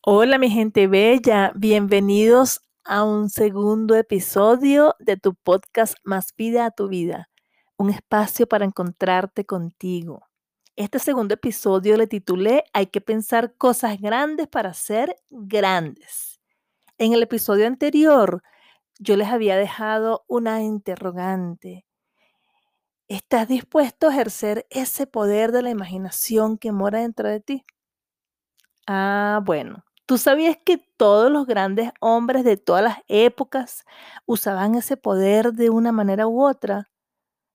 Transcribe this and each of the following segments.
Hola mi gente bella, bienvenidos a un segundo episodio de tu podcast Más vida a tu vida, un espacio para encontrarte contigo. Este segundo episodio le titulé Hay que pensar cosas grandes para ser grandes. En el episodio anterior yo les había dejado una interrogante. ¿Estás dispuesto a ejercer ese poder de la imaginación que mora dentro de ti? Ah, bueno, ¿Tú sabías que todos los grandes hombres de todas las épocas usaban ese poder de una manera u otra?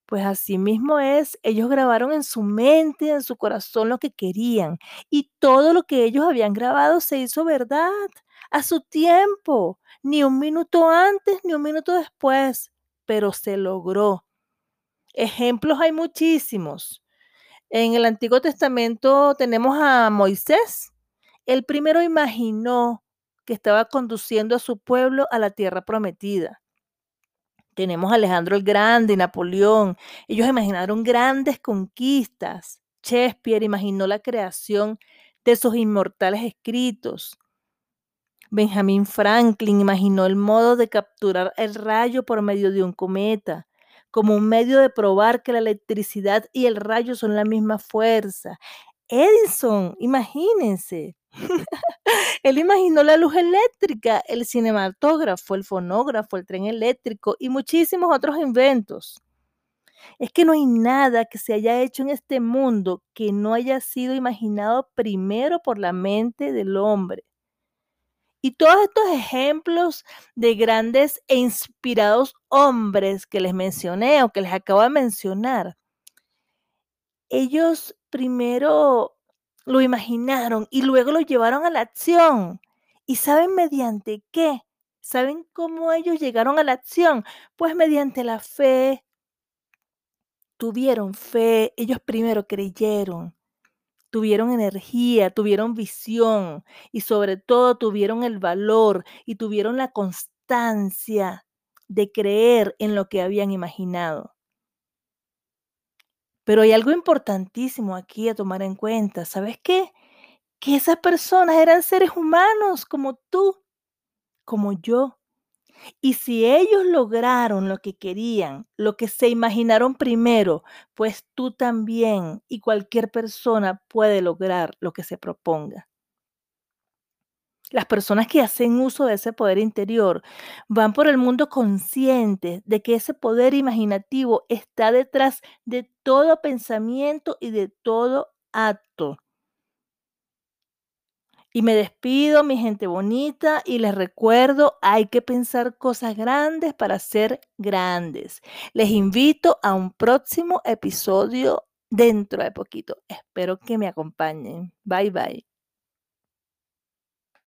Pues así mismo es, ellos grabaron en su mente, en su corazón lo que querían y todo lo que ellos habían grabado se hizo verdad a su tiempo, ni un minuto antes ni un minuto después, pero se logró. Ejemplos hay muchísimos. En el Antiguo Testamento tenemos a Moisés, el primero imaginó que estaba conduciendo a su pueblo a la tierra prometida. Tenemos a Alejandro el Grande y Napoleón. Ellos imaginaron grandes conquistas. Shakespeare imaginó la creación de sus inmortales escritos. Benjamin Franklin imaginó el modo de capturar el rayo por medio de un cometa, como un medio de probar que la electricidad y el rayo son la misma fuerza. Edison, imagínense, Él imaginó la luz eléctrica, el cinematógrafo, el fonógrafo, el tren eléctrico y muchísimos otros inventos. Es que no hay nada que se haya hecho en este mundo que no haya sido imaginado primero por la mente del hombre. Y todos estos ejemplos de grandes e inspirados hombres que les mencioné o que les acabo de mencionar, ellos primero lo imaginaron y luego lo llevaron a la acción. ¿Y saben mediante qué? ¿Saben cómo ellos llegaron a la acción? Pues mediante la fe. Tuvieron fe, ellos primero creyeron, tuvieron energía, tuvieron visión y sobre todo tuvieron el valor y tuvieron la constancia de creer en lo que habían imaginado. Pero hay algo importantísimo aquí a tomar en cuenta. ¿Sabes qué? Que esas personas eran seres humanos como tú, como yo. Y si ellos lograron lo que querían, lo que se imaginaron primero, pues tú también y cualquier persona puede lograr lo que se proponga. Las personas que hacen uso de ese poder interior van por el mundo conscientes de que ese poder imaginativo está detrás de todo pensamiento y de todo acto. Y me despido, mi gente bonita, y les recuerdo, hay que pensar cosas grandes para ser grandes. Les invito a un próximo episodio dentro de poquito. Espero que me acompañen. Bye bye.